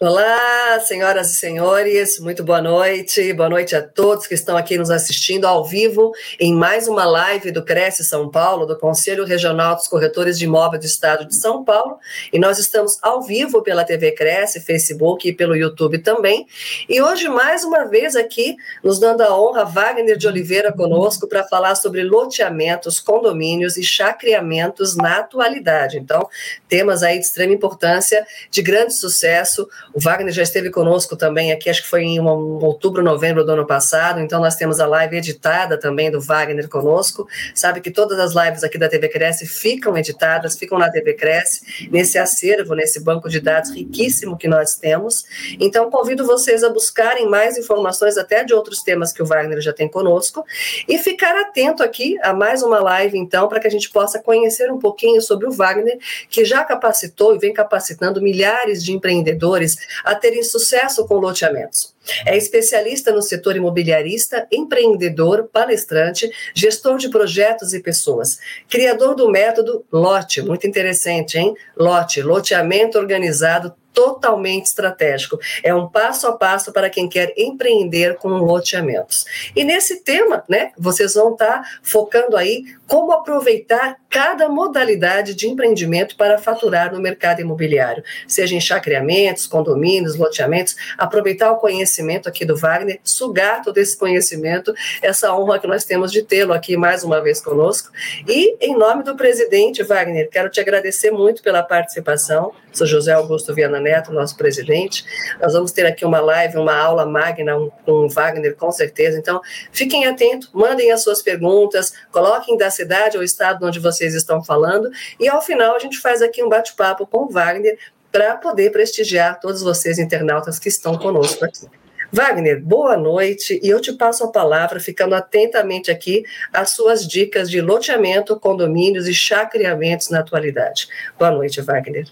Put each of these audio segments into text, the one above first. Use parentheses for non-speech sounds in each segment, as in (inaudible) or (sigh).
Olá, senhoras e senhores, muito boa noite. Boa noite a todos que estão aqui nos assistindo ao vivo em mais uma live do Cresce São Paulo, do Conselho Regional dos Corretores de Imóveis do Estado de São Paulo. E nós estamos ao vivo pela TV Cresce, Facebook e pelo YouTube também. E hoje, mais uma vez aqui, nos dando a honra, Wagner de Oliveira conosco para falar sobre loteamentos, condomínios e chacreamentos na atualidade. Então, temas aí de extrema importância, de grande sucesso o Wagner já esteve conosco também aqui, acho que foi em outubro, novembro do ano passado, então nós temos a live editada também do Wagner conosco. Sabe que todas as lives aqui da TV Cresce ficam editadas, ficam na TV Cresce, nesse acervo, nesse banco de dados riquíssimo que nós temos. Então convido vocês a buscarem mais informações até de outros temas que o Wagner já tem conosco e ficar atento aqui a mais uma live então para que a gente possa conhecer um pouquinho sobre o Wagner, que já capacitou e vem capacitando milhares de empreendedores a terem sucesso com loteamentos. É especialista no setor imobiliarista, empreendedor, palestrante, gestor de projetos e pessoas. Criador do método LOTE, muito interessante, hein? LOTE, loteamento organizado totalmente estratégico. É um passo a passo para quem quer empreender com loteamentos. E nesse tema, né, vocês vão estar tá focando aí como aproveitar cada modalidade de empreendimento para faturar no mercado imobiliário, seja em chacreamentos, condomínios, loteamentos, aproveitar o conhecimento aqui do Wagner, sugar todo esse conhecimento, essa honra que nós temos de tê-lo aqui mais uma vez conosco. E em nome do presidente Wagner, quero te agradecer muito pela participação. Sou José Augusto Viana Neto, nosso presidente. Nós vamos ter aqui uma live, uma aula magna com o Wagner, com certeza. Então, fiquem atentos, mandem as suas perguntas, coloquem da cidade ou estado onde vocês estão falando, e ao final a gente faz aqui um bate-papo com o Wagner para poder prestigiar todos vocês internautas que estão conosco aqui. Wagner, boa noite e eu te passo a palavra, ficando atentamente aqui às suas dicas de loteamento, condomínios e chacreamentos na atualidade. Boa noite, Wagner.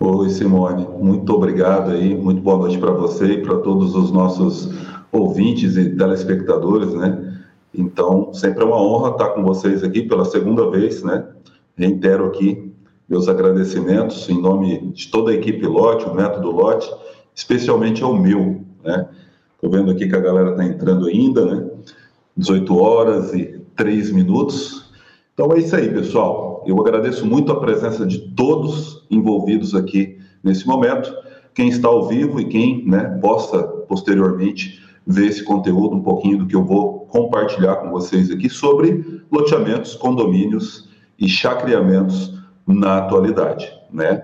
Oi, Simone, muito obrigado aí, muito boa noite para você e para todos os nossos ouvintes e telespectadores, né? Então, sempre é uma honra estar com vocês aqui pela segunda vez, né? Reitero aqui meus agradecimentos em nome de toda a equipe Lote, o Método Lote, especialmente ao meu, né? Estou vendo aqui que a galera está entrando ainda, né? 18 horas e 3 minutos. Então é isso aí, pessoal. Eu agradeço muito a presença de todos envolvidos aqui nesse momento. Quem está ao vivo e quem né, possa posteriormente ver esse conteúdo, um pouquinho do que eu vou compartilhar com vocês aqui sobre loteamentos, condomínios e chacreamentos na atualidade. Né?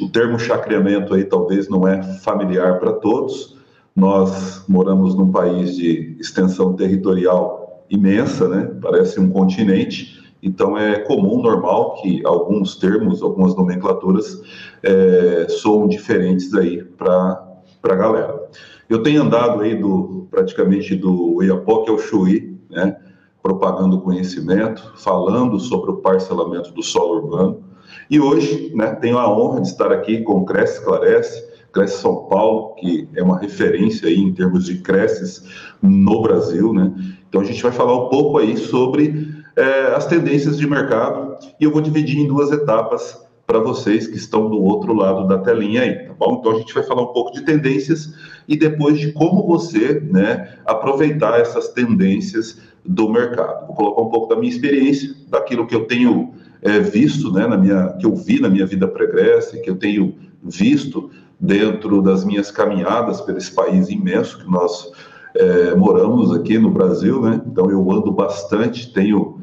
O termo chacreamento aí talvez não é familiar para todos. Nós moramos num país de extensão territorial imensa, né? parece um continente, então é comum, normal, que alguns termos, algumas nomenclaturas é, soam diferentes aí para a galera. Eu tenho andado aí do praticamente do Iapoque ao Chuí, né, propagando conhecimento, falando sobre o parcelamento do solo urbano. E hoje, né, tenho a honra de estar aqui com o Cresce Esclarece, Cresce São Paulo, que é uma referência aí em termos de creches no Brasil, né? Então a gente vai falar um pouco aí sobre é, as tendências de mercado e eu vou dividir em duas etapas para vocês que estão do outro lado da telinha aí, tá bom? Então a gente vai falar um pouco de tendências e depois de como você, né, aproveitar essas tendências do mercado. Vou colocar um pouco da minha experiência, daquilo que eu tenho é, visto, né, na minha, que eu vi na minha vida pregressa, que eu tenho visto dentro das minhas caminhadas por esse país imenso que nós é, moramos aqui no Brasil, né? Então eu ando bastante, tenho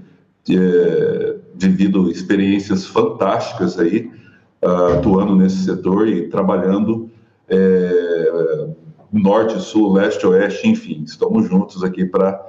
é, vivido experiências fantásticas aí, uh, atuando nesse setor e trabalhando é, norte, sul, leste, oeste, enfim, estamos juntos aqui para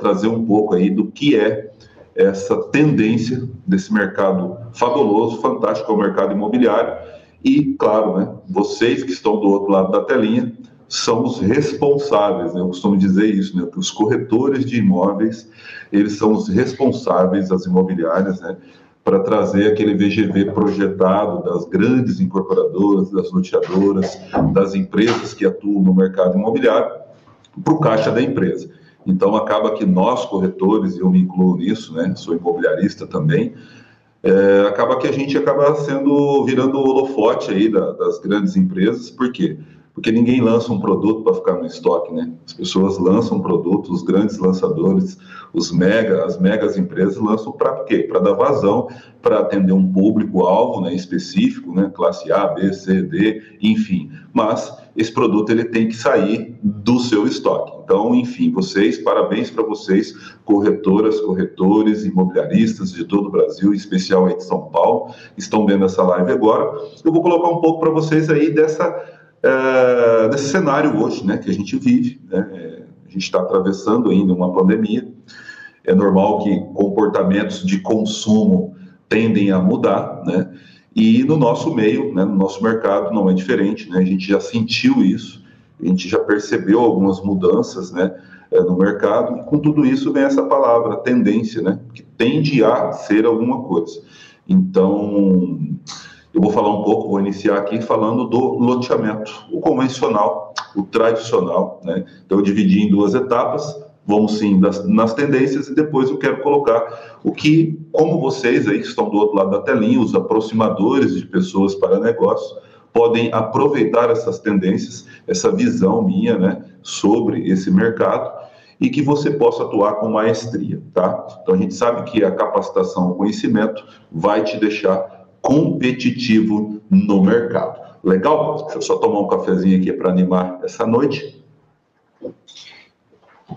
trazer um pouco aí do que é essa tendência desse mercado fabuloso, fantástico, é o mercado imobiliário. E, claro, né, vocês que estão do outro lado da telinha, são os responsáveis, né? eu costumo dizer isso, né? os corretores de imóveis, eles são os responsáveis, as imobiliárias, né? para trazer aquele VGV projetado das grandes incorporadoras, das loteadoras, das empresas que atuam no mercado imobiliário, para o caixa da empresa. Então, acaba que nós, corretores, e eu me incluo nisso, né? sou imobiliarista também, é, acaba que a gente acaba sendo, virando o holofote aí da, das grandes empresas, por quê? Porque ninguém lança um produto para ficar no estoque, né? As pessoas lançam produtos, os grandes lançadores, os mega, as megas empresas lançam para quê? Para dar vazão, para atender um público-alvo né, específico, né? Classe A, B, C, D, enfim. Mas esse produto ele tem que sair do seu estoque. Então, enfim, vocês, parabéns para vocês, corretoras, corretores, imobiliaristas de todo o Brasil, em especial aí de São Paulo, estão vendo essa live agora. Eu vou colocar um pouco para vocês aí dessa é, desse cenário hoje, né, que a gente vive. Né? É, a gente está atravessando ainda uma pandemia. É normal que comportamentos de consumo tendem a mudar, né? E no nosso meio, né, no nosso mercado, não é diferente, né? A gente já sentiu isso, a gente já percebeu algumas mudanças, né, é, no mercado. E com tudo isso vem essa palavra, tendência, né? Que tende a ser alguma coisa. Então, eu vou falar um pouco, vou iniciar aqui falando do loteamento, o convencional, o tradicional, né? Então, eu dividi em duas etapas, vamos sim das, nas tendências e depois eu quero colocar o que, como vocês aí que estão do outro lado da telinha, os aproximadores de pessoas para negócio, podem aproveitar essas tendências, essa visão minha, né, sobre esse mercado e que você possa atuar com maestria, tá? Então a gente sabe que a capacitação, o conhecimento vai te deixar competitivo no mercado. Legal? Deixa eu só tomar um cafezinho aqui para animar essa noite.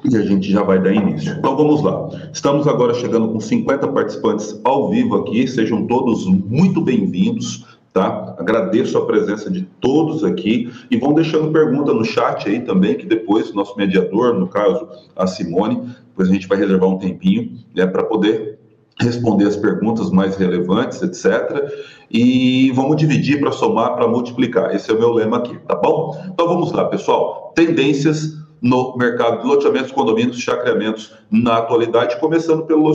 E a gente já vai dar início. Então vamos lá. Estamos agora chegando com 50 participantes ao vivo aqui. Sejam todos muito bem-vindos. Tá? Agradeço a presença de todos aqui e vão deixando pergunta no chat aí também, que depois o nosso mediador, no caso a Simone, depois a gente vai reservar um tempinho né, para poder responder as perguntas mais relevantes, etc. E vamos dividir para somar, para multiplicar. Esse é o meu lema aqui, tá bom? Então vamos lá, pessoal. Tendências no mercado de loteamentos, condomínios, chacreamentos na atualidade, começando pelo,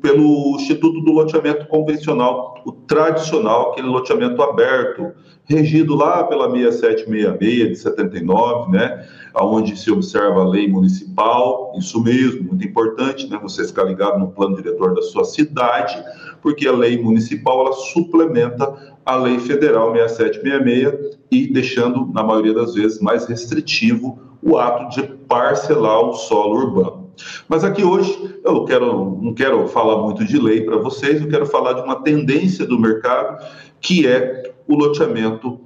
pelo Instituto do Loteamento Convencional, o tradicional, aquele loteamento aberto, regido lá pela 6766 de 79, né, onde se observa a lei municipal, isso mesmo, muito importante, né, você ficar ligado no plano diretor da sua cidade, porque a lei municipal, ela suplementa a lei federal 6766 e deixando, na maioria das vezes, mais restritivo o ato de parcelar o solo urbano. Mas aqui hoje eu quero, não quero falar muito de lei para vocês, eu quero falar de uma tendência do mercado que é o loteamento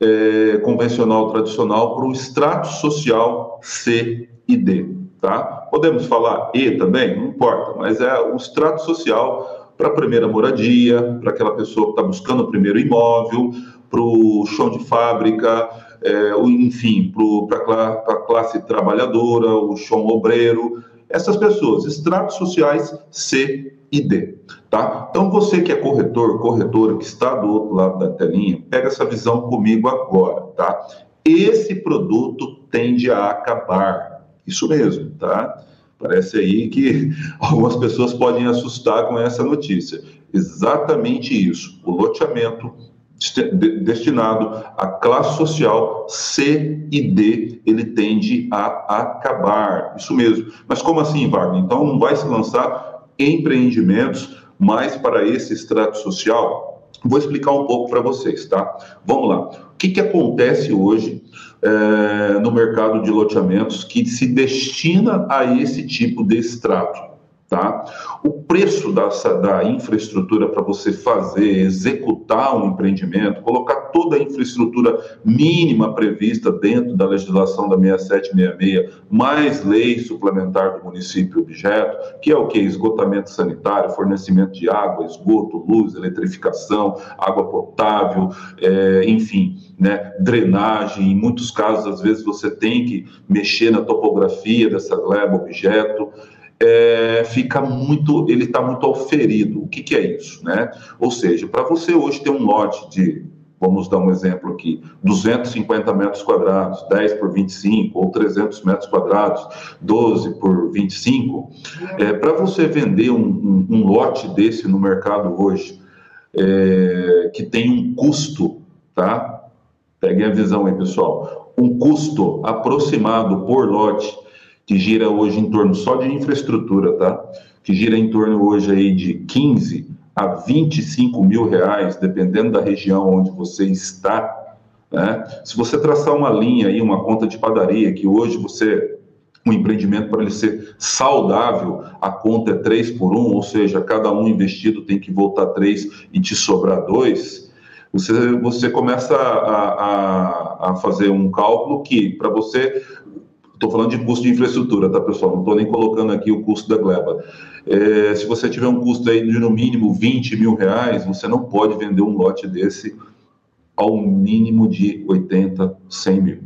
é, convencional tradicional para o extrato social C e D. Tá? Podemos falar E também, não importa, mas é o extrato social para a primeira moradia, para aquela pessoa que está buscando o primeiro imóvel, para o chão de fábrica, é, enfim, para a classe trabalhadora, o chão obreiro, essas pessoas, estratos sociais C e D, tá? Então você que é corretor, corretora, que está do outro lado da telinha, pega essa visão comigo agora, tá? Esse produto tende a acabar, isso mesmo, tá? Parece aí que (laughs) algumas pessoas podem assustar com essa notícia. Exatamente isso. O loteamento destinado à classe social C e D, ele tende a acabar. Isso mesmo. Mas como assim, Wagner? Então não vai se lançar empreendimentos mais para esse extrato social? Vou explicar um pouco para vocês, tá? Vamos lá. O que, que acontece hoje é, no mercado de loteamentos que se destina a esse tipo de extrato? Tá? O preço dessa, da infraestrutura para você fazer, executar um empreendimento, colocar toda a infraestrutura mínima prevista dentro da legislação da 6766, mais lei suplementar do município objeto, que é o que? Esgotamento sanitário, fornecimento de água, esgoto, luz, eletrificação, água potável, é, enfim, né, drenagem. Em muitos casos, às vezes, você tem que mexer na topografia dessa gleba objeto é, fica muito, ele está muito auferido. O que, que é isso, né? Ou seja, para você hoje ter um lote de, vamos dar um exemplo aqui, 250 metros quadrados, 10 por 25, ou 300 metros quadrados, 12 por 25, é, para você vender um, um, um, lote desse no mercado hoje, é, que tem um custo, tá? Peguem a visão aí, pessoal. Um custo aproximado por lote, que gira hoje em torno só de infraestrutura, tá? Que gira em torno hoje aí de 15 a 25 mil reais, dependendo da região onde você está. Né? Se você traçar uma linha aí, uma conta de padaria, que hoje você um empreendimento para ele ser saudável, a conta é 3 por 1, ou seja, cada um investido tem que voltar 3 e te sobrar 2, você, você começa a, a, a fazer um cálculo que, para você, estou falando de custo de infraestrutura, tá, pessoal? Não estou nem colocando aqui o custo da gleba. É, se você tiver um custo aí de no mínimo 20 mil reais, você não pode vender um lote desse ao mínimo de 80, 100 mil.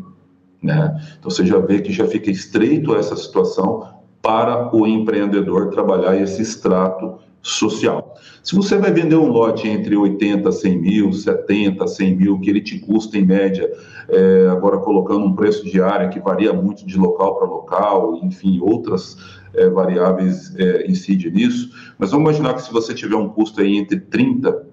Né? Então você já vê que já fica estreito essa situação para o empreendedor trabalhar esse extrato social. Se você vai vender um lote entre 80 a 100 mil, 70 a 100 mil, que ele te custa em média, é, agora colocando um preço de área que varia muito de local para local, enfim, outras é, variáveis é, incidem nisso, mas vamos imaginar que se você tiver um custo aí entre 30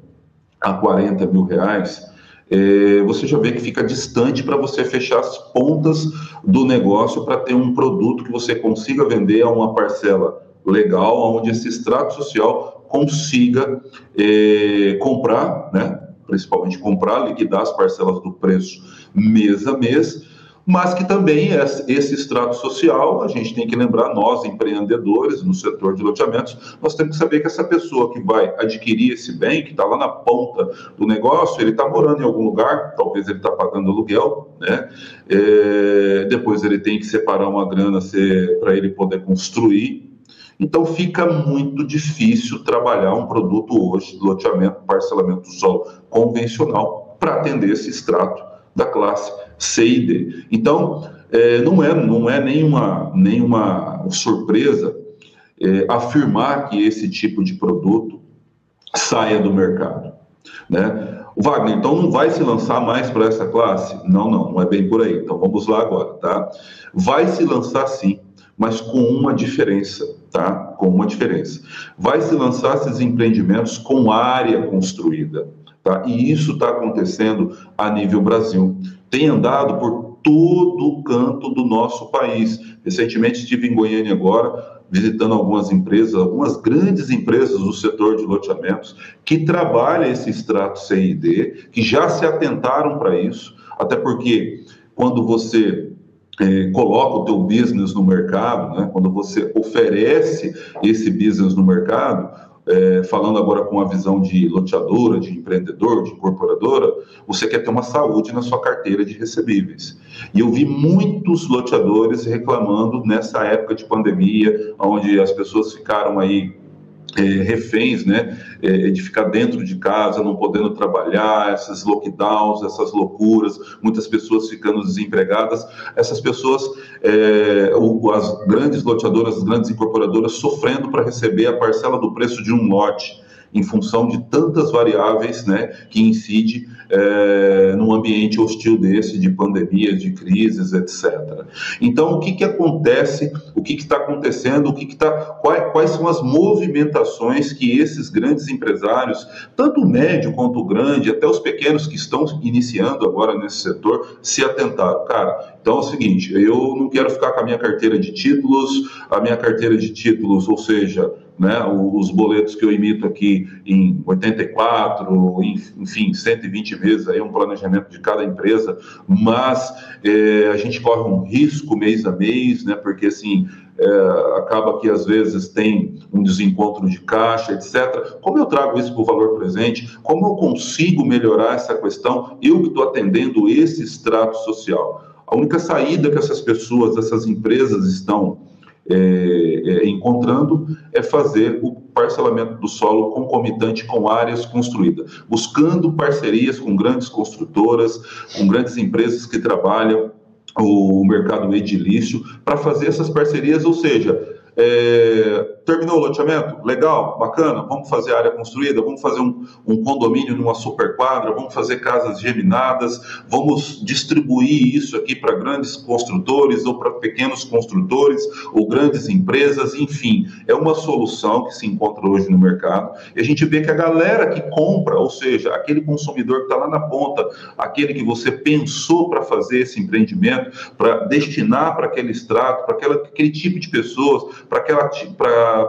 a 40 mil reais, é, você já vê que fica distante para você fechar as pontas do negócio para ter um produto que você consiga vender a uma parcela legal, onde esse extrato social consiga é, comprar, né, principalmente comprar, liquidar as parcelas do preço mês a mês, mas que também esse extrato social, a gente tem que lembrar, nós empreendedores no setor de loteamentos, nós temos que saber que essa pessoa que vai adquirir esse bem, que está lá na ponta do negócio, ele está morando em algum lugar, talvez ele está pagando aluguel, né? É, depois ele tem que separar uma grana para ele poder construir. Então fica muito difícil trabalhar um produto hoje de loteamento, parcelamento do solo convencional para atender esse extrato da classe C e D. Então, é, não é, não é nenhuma, nenhuma surpresa é, afirmar que esse tipo de produto saia do mercado. Né? O Wagner, então não vai se lançar mais para essa classe? Não, não, não é bem por aí. Então vamos lá agora, tá? Vai se lançar sim, mas com uma diferença, tá? Com uma diferença. Vai se lançar esses empreendimentos com área construída, tá? E isso está acontecendo a nível Brasil tem andado por todo canto do nosso país. Recentemente estive em Goiânia agora, visitando algumas empresas, algumas grandes empresas do setor de loteamentos, que trabalham esse extrato CID, que já se atentaram para isso, até porque quando você é, coloca o teu business no mercado, né, quando você oferece esse business no mercado, é, falando agora com a visão de loteadora, de empreendedor, de incorporadora, você quer ter uma saúde na sua carteira de recebíveis. E eu vi muitos loteadores reclamando nessa época de pandemia, onde as pessoas ficaram aí é, reféns, né, é, de ficar dentro de casa, não podendo trabalhar, esses lockdowns, essas loucuras, muitas pessoas ficando desempregadas, essas pessoas, é, as grandes loteadoras, as grandes incorporadoras sofrendo para receber a parcela do preço de um lote em função de tantas variáveis né, que incide é, num ambiente hostil desse, de pandemias, de crises, etc. Então, o que, que acontece, o que está acontecendo, o que, que tá, quais, quais são as movimentações que esses grandes empresários, tanto o médio quanto o grande, até os pequenos que estão iniciando agora nesse setor, se atentaram. Cara, então é o seguinte, eu não quero ficar com a minha carteira de títulos, a minha carteira de títulos, ou seja, né, os boletos que eu imito aqui em 84, enfim, 120 vezes aí um planejamento de cada empresa, mas é, a gente corre um risco mês a mês, né, porque assim é, acaba que às vezes tem um desencontro de caixa, etc. Como eu trago isso para o valor presente? Como eu consigo melhorar essa questão? Eu que estou atendendo esse extrato social. A única saída que essas pessoas, essas empresas estão é, é, encontrando é fazer o parcelamento do solo concomitante com áreas construídas, buscando parcerias com grandes construtoras, com grandes empresas que trabalham o mercado edilício, para fazer essas parcerias, ou seja, É, terminou o loteamento? Legal, bacana. Vamos fazer área construída, vamos fazer um, um condomínio numa superquadra, vamos fazer casas geminadas, vamos distribuir isso aqui para grandes construtores ou para pequenos construtores ou grandes empresas, enfim, é uma solução que se encontra hoje no mercado. E a gente vê que a galera que compra, ou seja, aquele consumidor que está lá na ponta, aquele que você pensou para fazer esse empreendimento, para destinar para aquele extrato, para aquele tipo de pessoas, para aquela,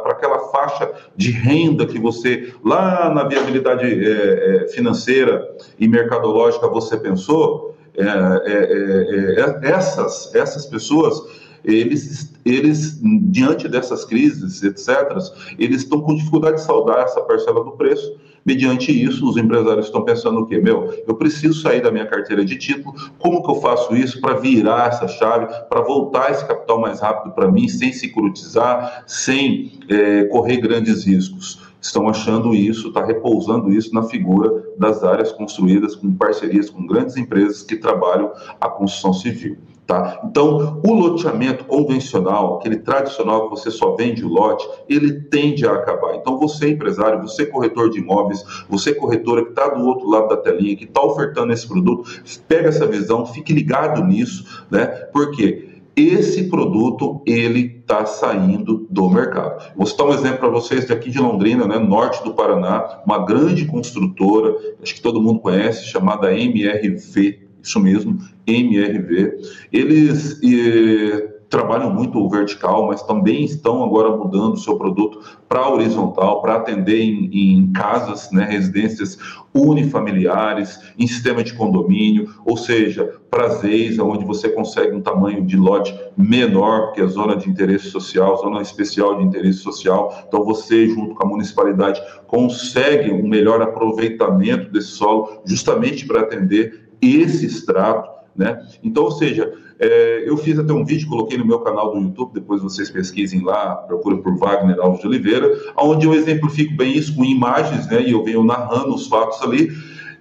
aquela faixa de renda que você, lá na viabilidade é, é, financeira e mercadológica, você pensou, é, é, essas, essas pessoas eles, eles, diante dessas crises, etc., eles estão com dificuldade de saldar essa parcela do preço. Mediante isso, os empresários estão pensando o quê? Meu, eu preciso sair da minha carteira de título, como que eu faço isso para virar essa chave, para voltar esse capital mais rápido para mim, sem securitizar, sem é, correr grandes riscos? Estão achando isso, está repousando isso na figura das áreas construídas com parcerias com grandes empresas que trabalham a construção civil. Tá? Então, o loteamento convencional, aquele tradicional que você só vende o lote, ele tende a acabar. Então, você empresário, você corretor de imóveis, você corretora que está do outro lado da telinha, que está ofertando esse produto, pega essa visão, fique ligado nisso, né? Porque esse produto ele está saindo do mercado. Vou citar um exemplo para vocês daqui de Londrina, né, norte do Paraná, uma grande construtora, acho que todo mundo conhece, chamada MRV isso mesmo, MRV. Eles eh, trabalham muito o vertical, mas também estão agora mudando o seu produto para horizontal, para atender em, em, casas, né, residências unifamiliares, em sistema de condomínio, ou seja, prazeres, onde você consegue um tamanho de lote menor, porque é zona de interesse social, zona especial de interesse social. Então, você, junto com a municipalidade, consegue um melhor aproveitamento desse solo, justamente para atender esse extrato, né? Então, ou seja, é, eu fiz até um vídeo, coloquei no meu canal do YouTube, depois vocês pesquisem lá, procurem por Wagner Alves de Oliveira, onde eu exemplifico bem isso com imagens, né? E eu venho narrando os fatos ali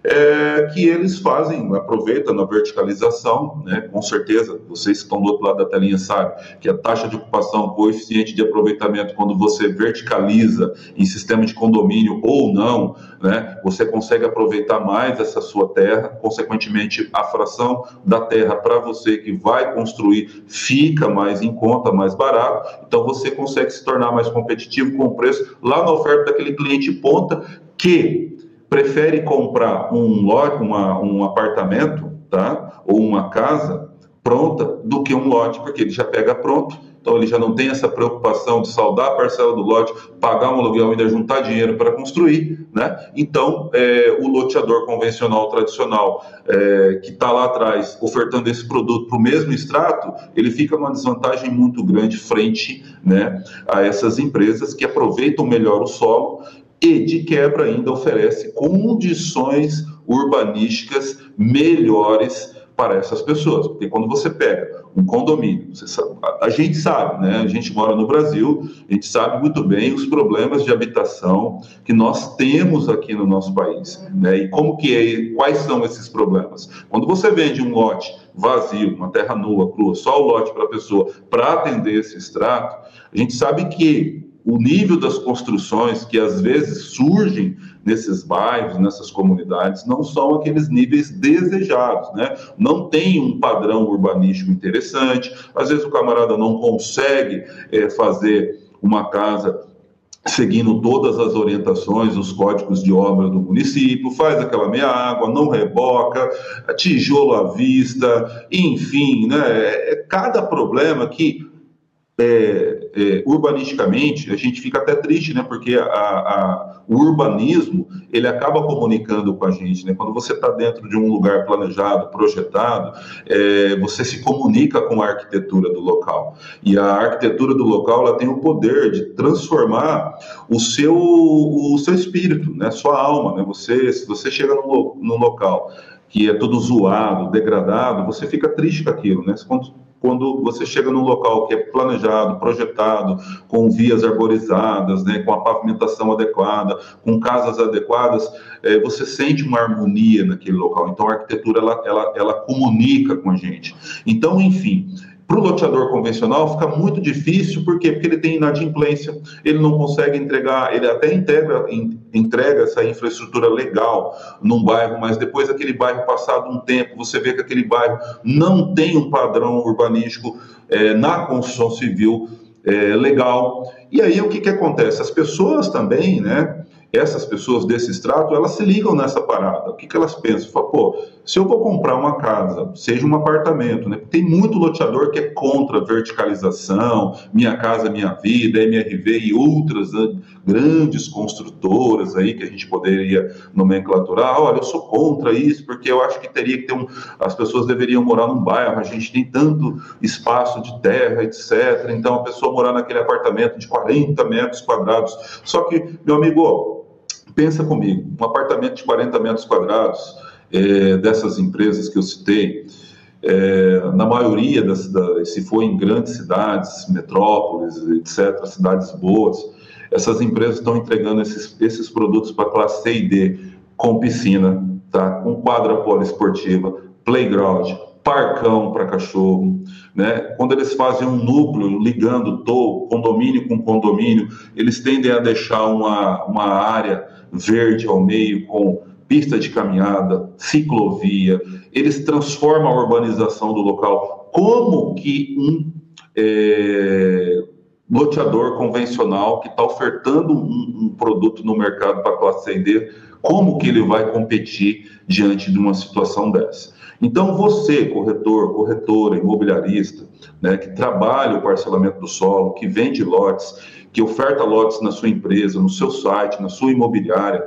é, que eles fazem, aproveitam na verticalização, né? com certeza, vocês que estão do outro lado da telinha sabem que a taxa de ocupação, coeficiente de aproveitamento, quando você verticaliza em sistema de condomínio ou não, né? você consegue aproveitar mais essa sua terra, consequentemente a fração da terra para você que vai construir fica mais em conta, mais barato, então você consegue se tornar mais competitivo com o preço lá na oferta daquele cliente ponta que prefere comprar um lote, uma, um apartamento, tá? Ou uma casa pronta do que um lote, porque ele já pega pronto. Então ele já não tem essa preocupação de saldar a parcela do lote, pagar um aluguel e ainda juntar dinheiro para construir, né? Então é, o loteador convencional tradicional é, que está lá atrás ofertando esse produto para o mesmo extrato, ele fica numa desvantagem muito grande frente, né, a essas empresas que aproveitam melhor o solo e, de quebra, ainda oferece condições urbanísticas melhores para essas pessoas. Porque quando você pega um condomínio, sabe, a, gente sabe, né? A gente mora no Brasil, a gente sabe muito bem os problemas de habitação que nós temos aqui no nosso país, né? E como que é, quais são esses problemas? Quando você vende um lote vazio, uma terra nua, crua, só o lote para a pessoa, para atender esse extrato, a gente sabe que o nível das construções que às vezes surgem nesses bairros, nessas comunidades, não são aqueles níveis desejados, né? Não tem um padrão urbanístico interessante, às vezes o camarada não consegue é, fazer uma casa seguindo todas as orientações, os códigos de obra do município, faz aquela meia água, não reboca, tijolo à vista, enfim, né? É cada problema que é, é, urbanisticamente, a gente fica até triste, né? Porque a, a, o urbanismo ele acaba comunicando com a gente, né? Quando você está dentro de um lugar planejado, projetado, é, você se comunica com a arquitetura do local. E a arquitetura do local ela tem o poder de transformar o seu, o seu espírito, né? Sua alma, né? Você, se você chega num, local que é todo zoado, degradado, você fica triste com aquilo, né? Quando quando você chega num local que é planejado, projetado, com vias arborizadas, né, com a pavimentação adequada, com casas adequadas, é, você sente uma harmonia naquele local. Então, a arquitetura ela, ela, ela comunica com a gente. Então, enfim, Para o loteador convencional fica muito difícil, por quê? Porque ele tem inadimplência, ele não consegue entregar, ele até integra, entrega essa infraestrutura legal num bairro, mas depois aquele bairro, passado um tempo, você vê que aquele bairro não tem um padrão urbanístico é, na construção civil é, legal. E aí o que, que acontece? As pessoas também, né? essas pessoas desse extrato, elas se ligam nessa parada. O que, que elas pensam? Falam, pô, se eu vou comprar uma casa, seja um apartamento, né? Tem muito loteador que é contra verticalização, Minha Casa Minha Vida, MRV e outras né, grandes construtoras aí que a gente poderia nomenclaturar. Olha, eu sou contra isso, porque eu acho que teria que ter um. As pessoas deveriam morar num bairro, a gente tem tanto espaço de terra, etc. Então a pessoa morar naquele apartamento de 40 metros quadrados. Só que, meu amigo, Pensa comigo, um apartamento de 40 metros quadrados é, dessas empresas que eu citei, é, na maioria das, das, se for em grandes cidades, metrópoles, etc., cidades boas, essas empresas estão entregando esses, esses produtos para classe C e D, com piscina, tá? com quadra poliesportiva, playground, parcão para cachorro, né? Quando eles fazem um núcleo ligando to, condomínio com condomínio, eles tendem a deixar uma, uma área verde ao meio com pista de caminhada, ciclovia. Eles transformam a urbanização do local. Como que um é, loteador convencional que está ofertando um, um, produto no mercado para classe como que ele vai competir diante de uma situação dessa? Então, você, corretor, corretora, imobiliarista, né, que trabalha o parcelamento do solo, que vende lotes, que oferta lotes na sua empresa, no seu site, na sua imobiliária,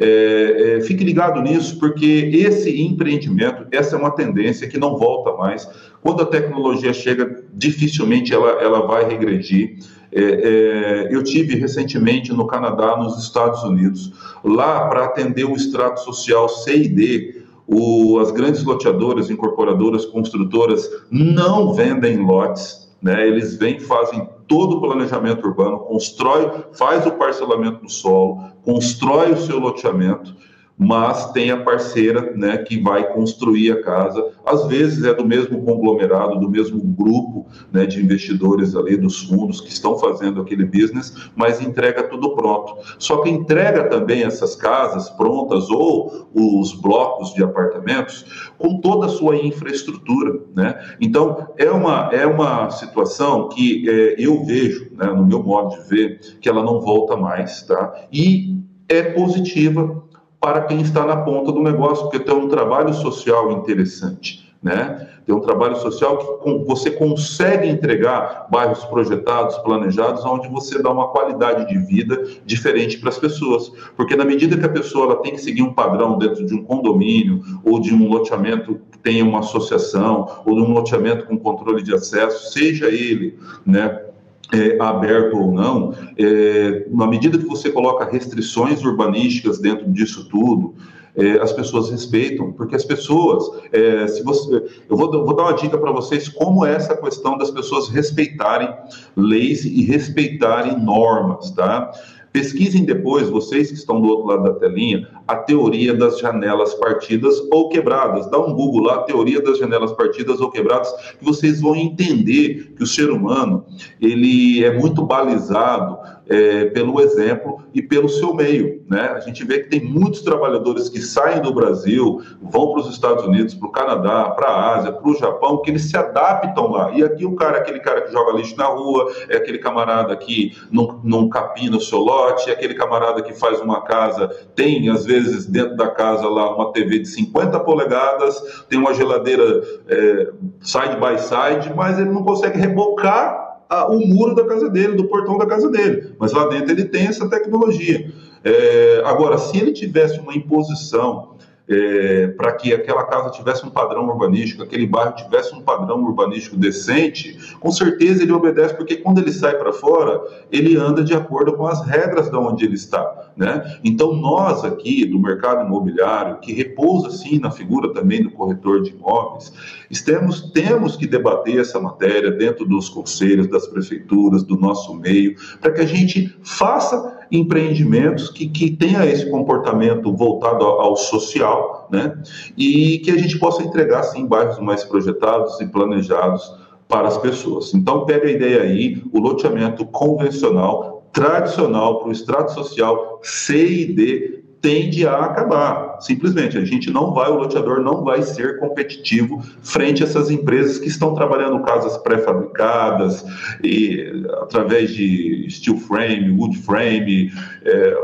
é, é, fique ligado nisso, porque esse empreendimento, essa é uma tendência que não volta mais. Quando a tecnologia chega, dificilmente ela, ela vai regredir. É, é, eu tive recentemente no Canadá, nos Estados Unidos, lá para atender o extrato social C e D, o, as grandes loteadoras, incorporadoras, construtoras não vendem lotes, né? Eles vêm, fazem todo o planejamento urbano, constrói, faz o parcelamento do solo, constrói o seu loteamento mas tem a parceira né, que vai construir a casa. Às vezes é do mesmo conglomerado, do mesmo grupo né, de investidores ali, dos fundos que estão fazendo aquele business, mas entrega tudo pronto. Só que entrega também essas casas prontas ou os blocos de apartamentos com toda a sua infraestrutura. Né? Então, é uma, é uma situação que é, eu vejo, né, no meu modo de ver, que ela não volta mais. Tá? E é positiva para quem está na ponta do negócio, porque tem um trabalho social interessante. Né? Tem um trabalho social que você consegue entregar bairros projetados, planejados, onde você dá uma qualidade de vida diferente para as pessoas. Porque na medida que a pessoa ela tem que seguir um padrão dentro de um condomínio ou de um loteamento que tenha uma associação ou de um loteamento com controle de acesso, seja ele, né, é, aberto ou não, é, na medida que você coloca restrições urbanísticas dentro disso tudo, é, as pessoas respeitam, porque as pessoas, é, se você, eu vou, vou dar uma dica para vocês como é essa questão das pessoas respeitarem leis e respeitarem normas, tá? Pesquisem depois, vocês que estão do outro lado da telinha, a teoria das janelas partidas ou quebradas. Dá um Google lá, teoria das janelas partidas ou quebradas, que vocês vão entender que o ser humano ele é muito balizado é, pelo exemplo e pelo seu meio. Né? A gente vê que tem muitos trabalhadores que saem do Brasil, vão para os Estados Unidos, para o Canadá, para a Ásia, para o Japão, que eles se adaptam lá. E aqui o cara, aquele cara que joga lixo na rua, é aquele camarada que não, não capina o seu lote, é aquele camarada que faz uma casa, tem às vezes dentro da casa lá uma TV de 50 polegadas, tem uma geladeira é, side by side, mas ele não consegue rebocar a, o muro da casa dele, do portão da casa dele. Mas lá dentro ele tem essa tecnologia. É, agora, se ele tivesse uma imposição é, para que aquela casa tivesse um padrão urbanístico, aquele bairro tivesse um padrão urbanístico decente, com certeza ele obedece, porque quando ele sai para fora, ele anda de acordo com as regras de onde ele está. Né? Então, nós aqui do mercado imobiliário, que repousa sim na figura também do corretor de imóveis, temos, temos que debater essa matéria dentro dos conselhos, das prefeituras, do nosso meio, para que a gente faça empreendimentos que, que tenha esse comportamento voltado ao, ao social, né? E que a gente possa entregar, sim, bairros mais projetados e planejados para as pessoas. Então, pega a ideia aí, o loteamento convencional, tradicional, para o extrato social C e D, tende a acabar. Simplesmente, a gente não vai, o loteador não vai ser competitivo frente a essas empresas que estão trabalhando casas pré-fabricadas e através de steel frame, wood frame, é,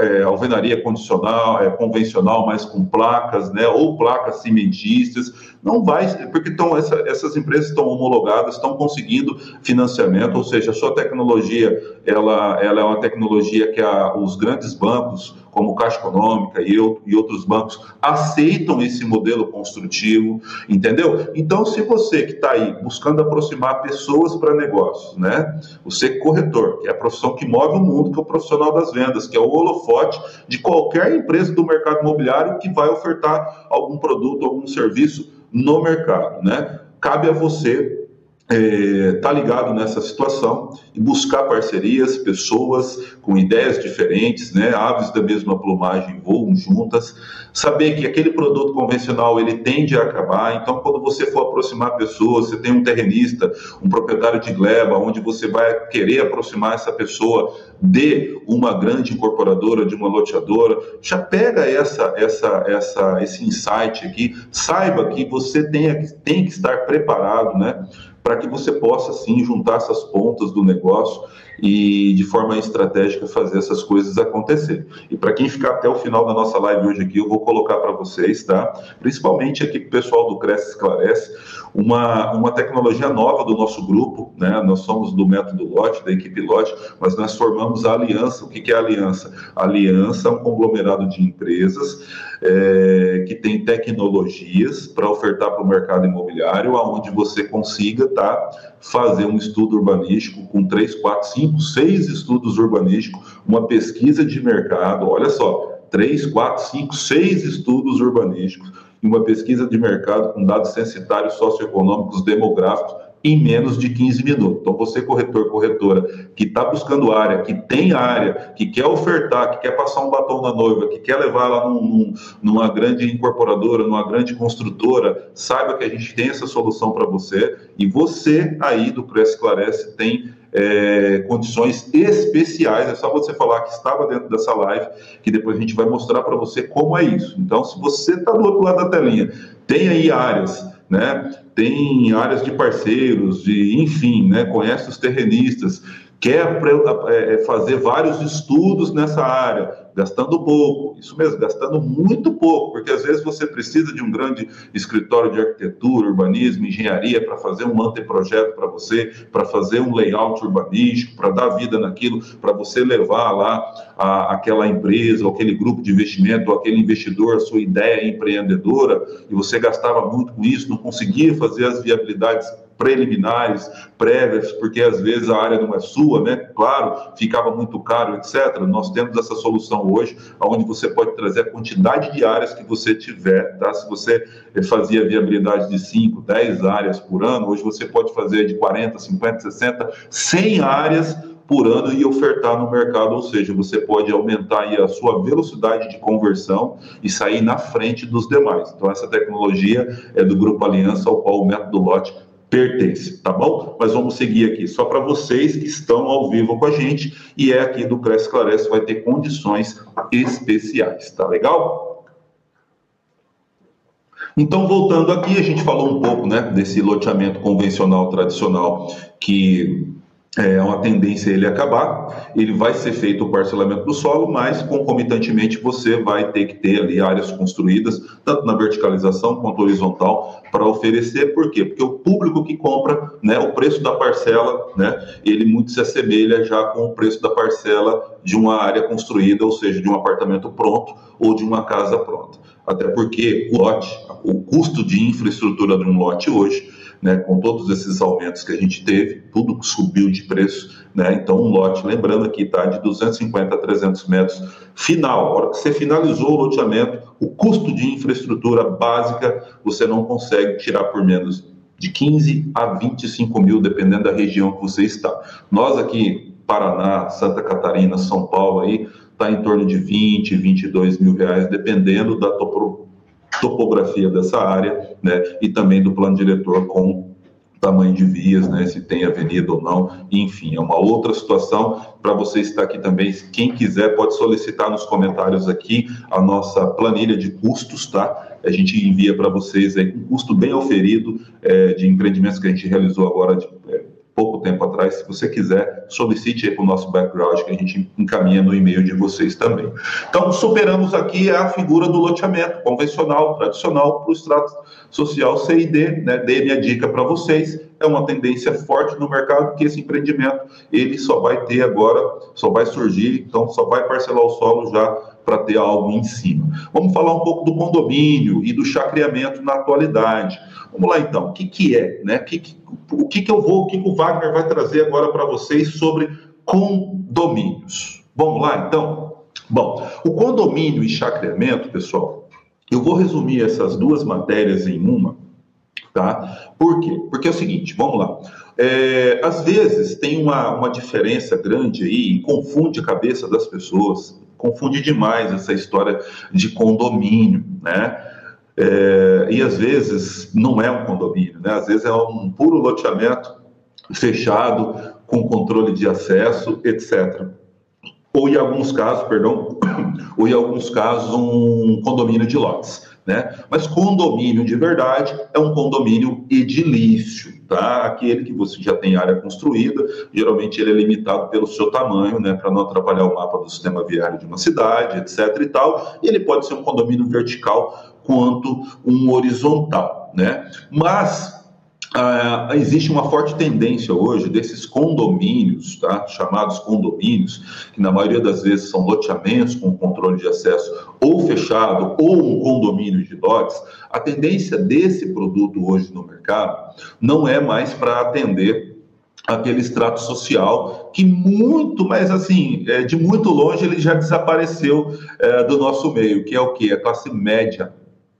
é, alvenaria condicional, é, convencional, mas com placas, né, ou placas cimentistas. Não vai, porque então essa, essas empresas estão homologadas, estão conseguindo financiamento, ou seja, a sua tecnologia ela, ela é uma tecnologia que a, os grandes bancos como Caixa Econômica e, eu, e outros bancos, aceitam esse modelo construtivo, entendeu? Então, se você que está aí buscando aproximar pessoas para negócios, né? Você é corretor, que é a profissão que move o mundo, que é o profissional das vendas, que é o holofote de qualquer empresa do mercado imobiliário que vai ofertar algum produto, algum serviço no mercado, né? Cabe a você é, tá ligado nessa situação e buscar parcerias, pessoas com ideias diferentes, né, aves da mesma plumagem voam juntas, saber que aquele produto convencional ele tende a acabar, então quando você for aproximar pessoas, você tem um terrenista, um proprietário de gleba, onde você vai querer aproximar essa pessoa de uma grande incorporadora, de uma loteadora, já pega essa, essa, essa, esse insight aqui, saiba que você tem, tem que estar preparado, né, para que você possa, sim, juntar essas pontas do negócio e, de forma estratégica, fazer essas coisas acontecer. E para quem ficar até o final da nossa live hoje aqui, eu vou colocar para vocês, tá? Principalmente aqui o pessoal do Cresce Esclarece, uma, uma tecnologia nova do nosso grupo, né? Nós somos do método Lote, da equipe Lote, mas nós formamos a aliança. O que, que é a aliança? A aliança é um conglomerado de empresas é, que tem tecnologias para ofertar para o mercado imobiliário, aonde você consiga tá, fazer um estudo urbanístico com três, quatro, cinco, seis estudos urbanísticos, uma pesquisa de mercado, olha só, três, quatro, cinco, seis estudos urbanísticos e uma pesquisa de mercado com dados censitários, socioeconômicos, demográficos em menos de 15 minutos. Então, você, corretor, corretora, que está buscando área, que tem área, que quer ofertar, que quer passar um batom na noiva, que quer levar lá num, num, numa grande incorporadora, numa grande construtora, saiba que a gente tem essa solução para você e você aí do Press Esclarece tem é, condições especiais. É só você falar que estava dentro dessa live, que depois a gente vai mostrar para você como é isso. Então, se você está do outro lado da telinha, tem aí áreas né? Tem áreas de parceiros, de, enfim, né? Conhece os terrenistas, quer é, é, fazer vários estudos nessa área, gastando pouco, isso mesmo, gastando muito pouco, porque às vezes você precisa de um grande escritório de arquitetura, urbanismo, engenharia para fazer um anteprojeto para você, para fazer um layout urbanístico, para dar vida naquilo, para você levar lá a, aquela empresa, ou aquele grupo de investimento, ou aquele investidor, a sua ideia empreendedora, e você gastava muito com isso, não conseguia fazer as viabilidades preliminares, prévias, porque às vezes a área não é sua, né? Claro, ficava muito caro, etc. Nós temos essa solução hoje, onde você pode trazer a quantidade de áreas que você tiver, tá? Se você fazia viabilidade de 5, 10 áreas por ano, hoje você pode fazer de 40, 50, 60, 100 áreas por ano e ofertar no mercado, ou seja, você pode aumentar a sua velocidade de conversão e sair na frente dos demais. Então, essa tecnologia é do Grupo Aliança, ao qual o método Lote pertence, tá bom? Mas vamos seguir aqui, só para vocês que estão ao vivo com a gente, e é aqui do Cresce Esclarece, vai ter condições especiais, tá legal? Então, voltando aqui, a gente falou um pouco, né, desse loteamento convencional tradicional que é uma tendência ele acabar, ele vai ser feito o parcelamento do solo, mas concomitantemente você vai ter que ter ali áreas construídas, tanto na verticalização quanto horizontal, para oferecer, por quê? Porque o público que compra, né, o preço da parcela, né, ele muito se assemelha já com o preço da parcela de uma área construída, ou seja, de um apartamento pronto ou de uma casa pronta. Até porque o lote, o custo de infraestrutura de um lote hoje, né, com todos esses aumentos que a gente teve, tudo subiu de preço, né, então um lote, lembrando aqui, tá, de 250 a 300 metros, final, a hora que você finalizou o loteamento, o custo de infraestrutura básica, você não consegue tirar por menos de 15 a 25 mil, dependendo da região que você está. Nós aqui, Paraná, Santa Catarina, São Paulo, aí, está em torno de 20, 22 mil reais, dependendo da topografia topografia dessa área, né, e também do plano diretor com tamanho de vias, né, se tem avenida ou não, enfim, é uma outra situação para você estar aqui também. Quem quiser pode solicitar nos comentários aqui a nossa planilha de custos, tá? A gente envia para vocês aí um custo bem oferido é, de empreendimentos que a gente realizou agora de, é, pouco tempo atrás. Se você quiser, solicite aí para o nosso background que a gente encaminha no e-mail de vocês também. Então, superamos aqui a figura do loteamento convencional, tradicional, para o extrato social C e D. Né? Dei minha dica para vocês. É uma tendência forte no mercado que esse empreendimento ele só vai ter agora, só vai surgir, então só vai parcelar o solo já para ter algo em cima. Vamos falar um pouco do condomínio e do chacreamento na atualidade. Vamos lá então, o que, que é, né? O que, que, o que, que eu vou, o que, que o Wagner vai trazer agora para vocês sobre condomínios? Vamos lá então? Bom, o condomínio e chacreamento, pessoal, eu vou resumir essas duas matérias em uma, tá? Por quê? Porque é o seguinte, vamos lá. É, às vezes tem uma, uma diferença grande aí confunde a cabeça das pessoas confunde demais essa história de condomínio, né? É, e às vezes não é um condomínio, né? Às vezes é um puro loteamento fechado, com controle de acesso, etc. Ou em alguns casos, perdão, (coughs) ou em alguns casos um condomínio de lotes. Né? Mas condomínio de verdade é um condomínio edilício, tá? Aquele que você já tem área construída, geralmente ele é limitado pelo seu tamanho, né? Para não atrapalhar o mapa do sistema viário de uma cidade, etc. e tal. E ele pode ser um condomínio vertical quanto um horizontal, né? Mas ah, existe uma forte tendência hoje desses condomínios, tá? chamados condomínios, que na maioria das vezes são loteamentos com controle de acesso ou fechado ou um condomínio de lotes, a tendência desse produto hoje no mercado não é mais para atender aquele extrato social que muito, mas assim, é, de muito longe ele já desapareceu é, do nosso meio, que é o que? A classe média,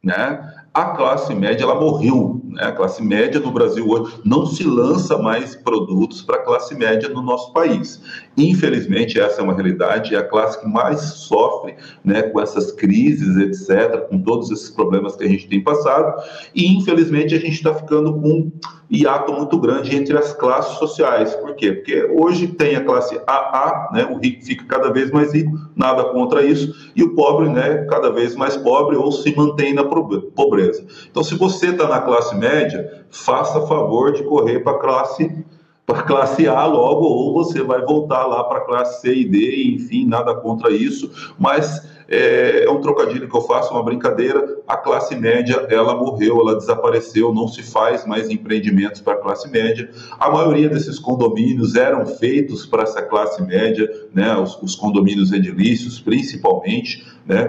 né? a classe média ela morreu. Né? A classe média no Brasil hoje não se lança mais produtos para a classe média no nosso país. Infelizmente, essa é uma realidade, é a classe que mais sofre né, com essas crises, etc., com todos esses problemas que a gente tem passado, e infelizmente a gente está ficando com hiato muito grande entre as classes sociais. Por quê? Porque hoje tem a classe AA, né, o rico fica cada vez mais rico, nada contra isso, e o pobre, né, cada vez mais pobre ou se mantém na pobreza. Então, se você está na classe média, faça favor de correr para a classe para classe A logo, ou você vai voltar lá para a classe C e D, enfim, nada contra isso, mas é, é, um trocadilho que eu faço, uma brincadeira. A classe média, ela morreu, ela desapareceu, não se faz mais empreendimentos para a classe média. A maioria desses condomínios eram feitos para essa classe média, né, os, os condomínios edilícios, principalmente, né,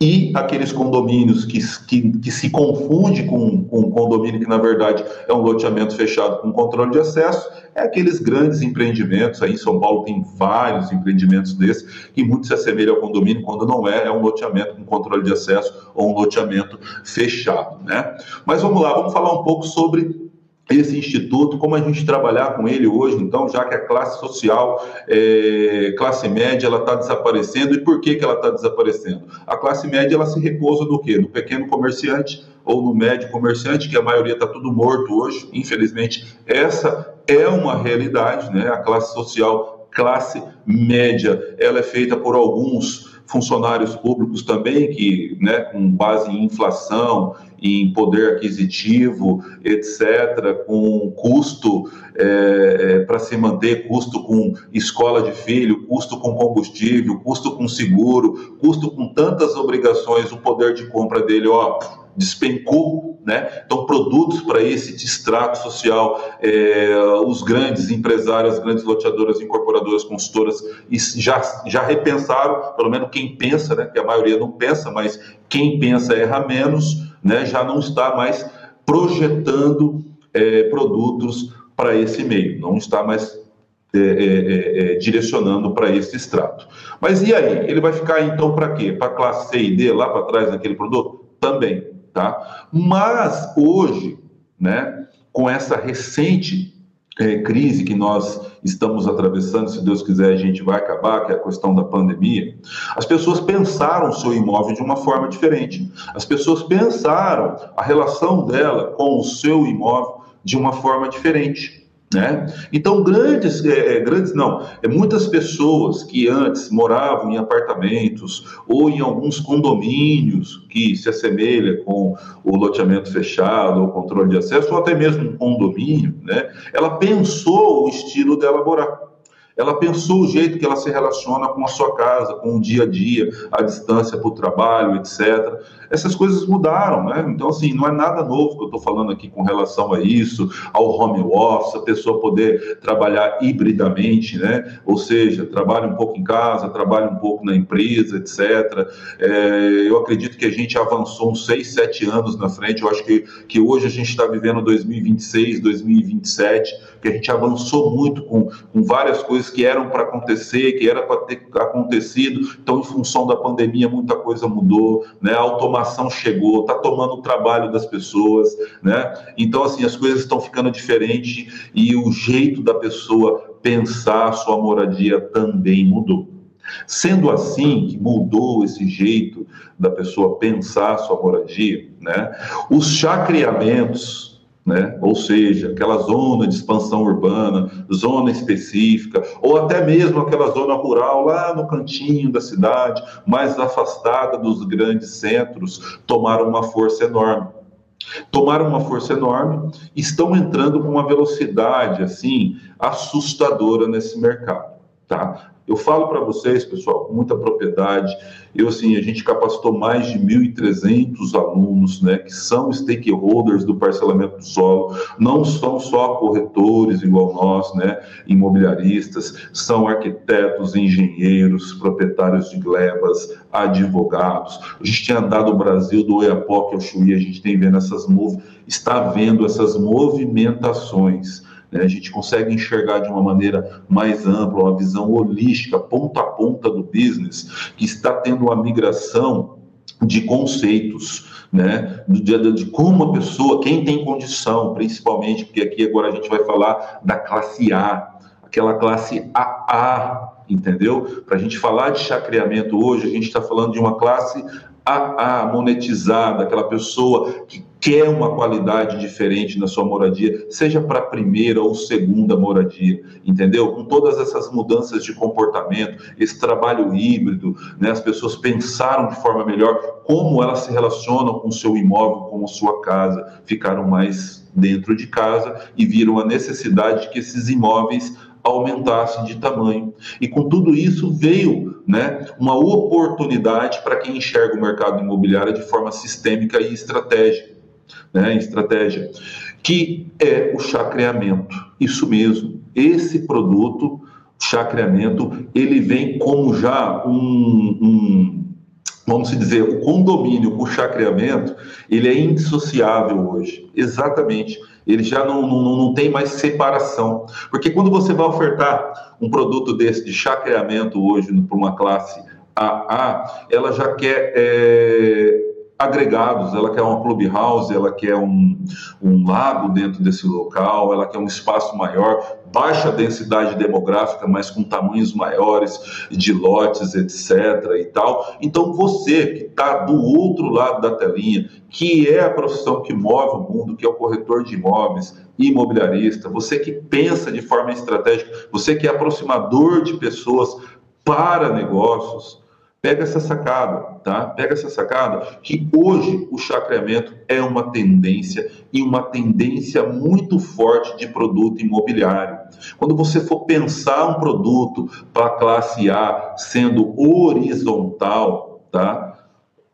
e aqueles condomínios que, que, que se confunde com, com um condomínio que, na verdade, é um loteamento fechado com controle de acesso, é aqueles grandes empreendimentos. Aí em São Paulo tem vários empreendimentos desses, que muito se assemelha ao condomínio, quando não é, é um loteamento com controle de acesso ou um loteamento fechado. Né? Mas vamos lá, vamos falar um pouco sobre esse instituto, como a gente trabalhar com ele hoje, então, já que a classe social, é, classe média, ela está desaparecendo, e por que, que ela está desaparecendo? A classe média, ela se repousa no quê? No pequeno comerciante ou no médio comerciante, que a maioria está tudo morto hoje, infelizmente, essa é uma realidade, né? A classe social, classe média, ela é feita por alguns funcionários públicos também, que, né, com base em inflação, em poder aquisitivo, etc., com custo é, é, para se manter, custo com escola de filho, custo com combustível, custo com seguro, custo com tantas obrigações, o poder de compra dele, ó, despencou, né? Então, produtos para esse extrato social, é, os grandes empresários, as grandes loteadoras, incorporadoras, consultoras, já, já repensaram, pelo menos quem pensa, né? Que a maioria não pensa, mas quem pensa erra menos, né? Já não está mais projetando é, produtos para esse meio, não está mais é, é, é, é direcionando para esse extrato. Mas e aí? Ele vai ficar então para quê? Para classe C e D lá para trás daquele produto? Também tá? Mas hoje, né, com essa recente é, crise que nós estamos atravessando, se Deus quiser a gente vai acabar, que é a questão da pandemia, as pessoas pensaram o seu imóvel de uma forma diferente. As pessoas pensaram a relação dela com o seu imóvel de uma forma diferente. Né? Então, grandes, é, é, grandes não, é, muitas pessoas que antes moravam em apartamentos ou em alguns condomínios que se assemelha com o loteamento fechado ou controle de acesso, ou até mesmo um condomínio, né? ela pensou o estilo dela morar. Ela pensou o jeito que ela se relaciona com a sua casa, com o dia a dia, a distância para o trabalho, etc. Essas coisas mudaram, né? Então, assim, não é nada novo que eu estou falando aqui com relação a isso, ao home office, a pessoa poder trabalhar hibridamente, né? Ou seja, trabalha um pouco em casa, trabalha um pouco na empresa, etc. É, eu acredito que a gente avançou uns seis, sete anos na frente. Eu acho que, que hoje a gente está vivendo 2026, 2027, que a gente avançou muito com, com várias coisas que eram para acontecer, que era para ter acontecido. Então, em função da pandemia, muita coisa mudou, né? A automação chegou, está tomando o trabalho das pessoas, né? Então, assim, as coisas estão ficando diferentes e o jeito da pessoa pensar a sua moradia também mudou. Sendo assim, que mudou esse jeito da pessoa pensar a sua moradia, né? Os chacreamentos né? ou seja, aquela zona de expansão urbana, zona específica, ou até mesmo aquela zona rural lá no cantinho da cidade, mais afastada dos grandes centros, tomaram uma força enorme. Tomaram uma força enorme, estão entrando com uma velocidade assim assustadora nesse mercado. Tá? Eu falo para vocês, pessoal, com muita propriedade. Eu, assim, a gente capacitou mais de 1.300 alunos, né, que são stakeholders do parcelamento do solo. Não são só corretores igual nós, né, imobiliaristas, são arquitetos, engenheiros, proprietários de glebas, advogados. A gente tem andado o Brasil do Oiapoque ao Chuí, a gente tem vendo essas está vendo essas movimentações né? A gente consegue enxergar de uma maneira mais ampla, uma visão holística, ponta a ponta do business, que está tendo uma migração de conceitos, né, de, de, de, como a pessoa, quem tem condição, principalmente, porque aqui agora a gente vai falar da classe A, aquela classe AA, entendeu? Para a gente falar de chacreamento hoje, a gente está falando de uma classe AA monetizada, aquela pessoa que quer uma qualidade diferente na sua moradia, seja para a primeira ou segunda moradia, entendeu? Com todas essas mudanças de comportamento, esse trabalho híbrido, né? as pessoas pensaram de forma melhor como elas se relacionam com o seu imóvel, com a sua casa, ficaram mais dentro de casa e viram a necessidade de que esses imóveis aumentassem de tamanho. E com tudo isso veio né, uma oportunidade para quem enxerga o mercado imobiliário de forma sistêmica e estratégica né, estratégia, que é o chacreamento. Isso mesmo, esse produto, chacreamento, ele vem como já um, um vamos dizer, o condomínio o chacreamento, ele é indissociável hoje. Exatamente. Ele já não, não, não tem mais separação. Porque quando você vai ofertar um produto desse de chacreamento hoje para uma classe AA, ela já quer é, agregados, ela quer uma clubhouse, ela quer um, um lago dentro desse local, ela quer um espaço maior, baixa densidade demográfica, mas com tamanhos maiores de lotes, etc. e tal. Então você que está do outro lado da telinha, que é a profissão que move o mundo, que é o corretor de imóveis, imobiliarista, você que pensa de forma estratégica, você que é aproximador de pessoas para negócios, Pega essa sacada, tá? Pega essa sacada que hoje o chacreamento é uma tendência e uma tendência muito forte de produto imobiliário. Quando você for pensar um produto para classe A sendo horizontal, tá?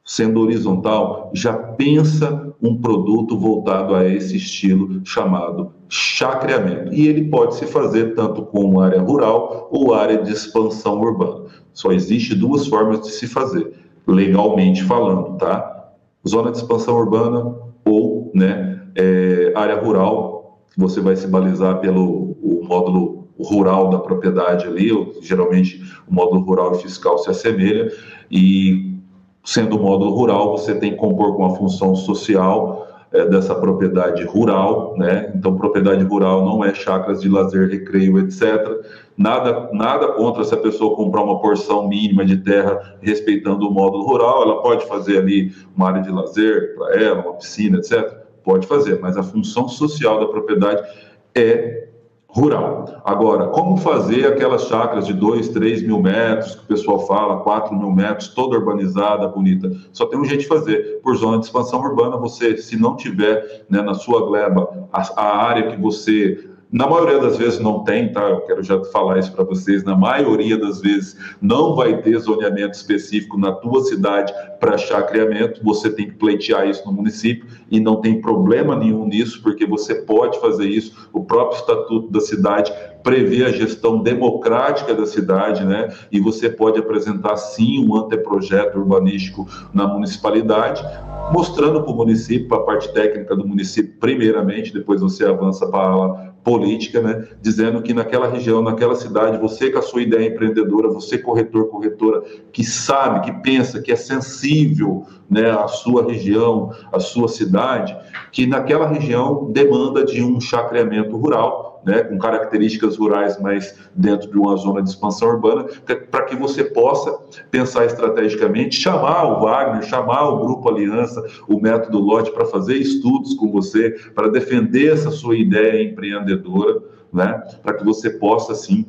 Sendo horizontal, já pensa um produto voltado a esse estilo chamado chacreamento. E ele pode se fazer tanto com área rural ou área de expansão urbana. Só existe duas formas de se fazer, legalmente falando, tá? Zona de expansão urbana ou né, é, área rural, você vai se balizar pelo o módulo rural da propriedade ali, ou, geralmente o módulo rural e fiscal se assemelha, e sendo o módulo rural, você tem que compor com a função social é, dessa propriedade rural, né? Então, propriedade rural não é chacras de lazer, recreio, etc. Nada, nada contra se a pessoa comprar uma porção mínima de terra respeitando o módulo rural, ela pode fazer ali uma área de lazer para ela, uma piscina, etc. Pode fazer, mas a função social da propriedade é rural. Agora, como fazer aquelas chácaras de 2, 3 mil metros, que o pessoal fala, 4 mil metros, toda urbanizada, bonita? Só tem um jeito de fazer. Por zona de expansão urbana, você, se não tiver né, na sua gleba a, a área que você na maioria das vezes não tem, tá? Eu quero já falar isso para vocês. Na maioria das vezes não vai ter zoneamento específico na tua cidade para chacreamento. Você tem que pleitear isso no município e não tem problema nenhum nisso, porque você pode fazer isso. O próprio estatuto da cidade prevê a gestão democrática da cidade, né? E você pode apresentar sim um anteprojeto urbanístico na municipalidade, mostrando para o município, para a parte técnica do município, primeiramente, depois você avança para a política, né, dizendo que naquela região, naquela cidade, você com a sua ideia empreendedora, você corretor, corretora, que sabe, que pensa, que é sensível, né, à sua região, à sua cidade, que naquela região demanda de um chacreamento rural, né, com características rurais, mas dentro de uma zona de expansão urbana, para que você possa pensar estrategicamente, chamar o Wagner, chamar o Grupo Aliança, o Método Lote, para fazer estudos com você, para defender essa sua ideia empreendedora, né, para que você possa, sim,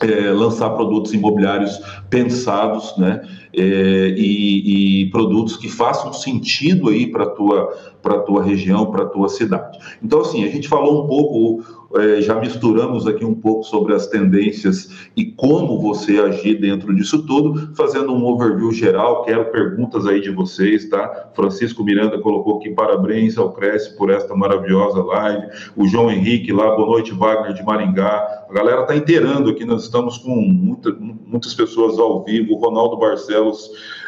é, lançar produtos imobiliários pensados, né, é, e, e, produtos que façam sentido aí para tua para tua região, para tua cidade. Então assim, a gente falou um pouco é, já misturamos aqui um pouco sobre as tendências e como você agir dentro disso tudo, fazendo um overview geral. Quero perguntas aí de vocês, tá? Francisco Miranda colocou aqui parabéns ao Cresce por esta maravilhosa live. O João Henrique lá, boa noite, Wagner de Maringá. A galera tá inteirando aqui, nós estamos com muita, muitas pessoas ao vivo. O Ronaldo Barcelos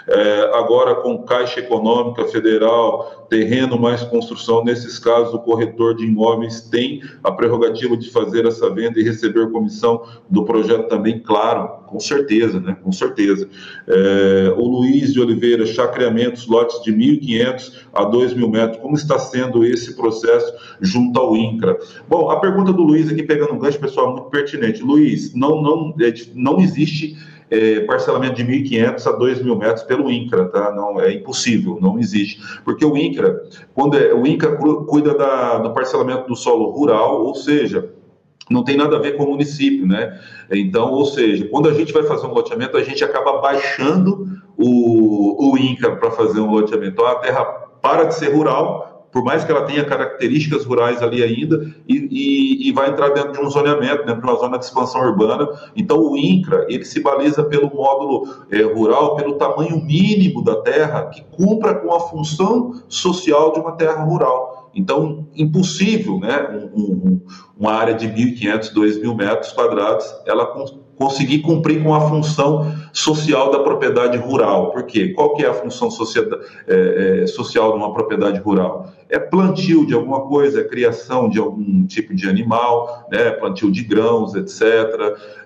é, agora com Caixa Econômica Federal, terreno mais construção, nesses casos o corretor de imóveis tem a prerrogativa de fazer essa venda e receber comissão do projeto também, claro, com certeza, né? Com certeza. É, o Luiz de Oliveira, chacreamentos, lotes de 1.500 a 2.000 metros, como está sendo esse processo junto ao INCRA? Bom, a pergunta do Luiz aqui, pegando um gancho, pessoal, muito pertinente. Luiz, não, não, é, não existe é, parcelamento de 1.500 a 2.000 metros pelo INCRA, tá? Não, é impossível, não existe. Porque o INCRA, quando é, o INCRA cuida da, do parcelamento do solo rural, ou seja, não tem nada a ver com o município, né? Então, ou seja, quando a gente vai fazer um loteamento, a gente acaba baixando o, o INCRA para fazer um loteamento. Então, a terra para de ser rural por mais que ela tenha características rurais ali ainda, e, e, e, vai entrar dentro de um zoneamento, dentro de uma zona de expansão urbana. Então, o INCRA, ele se baliza pelo módulo é, rural, pelo tamanho mínimo da terra, que cumpra com a função social de uma terra rural. Então, impossível, né, um, um, uma área de 1.500, 2.000 metros quadrados, ela conseguir cumprir com a função social da propriedade rural. Por quê? Qual que é a função social, é, é, social de uma propriedade rural? É plantio de alguma coisa, é criação de algum tipo de animal, né, plantio de grãos, etc.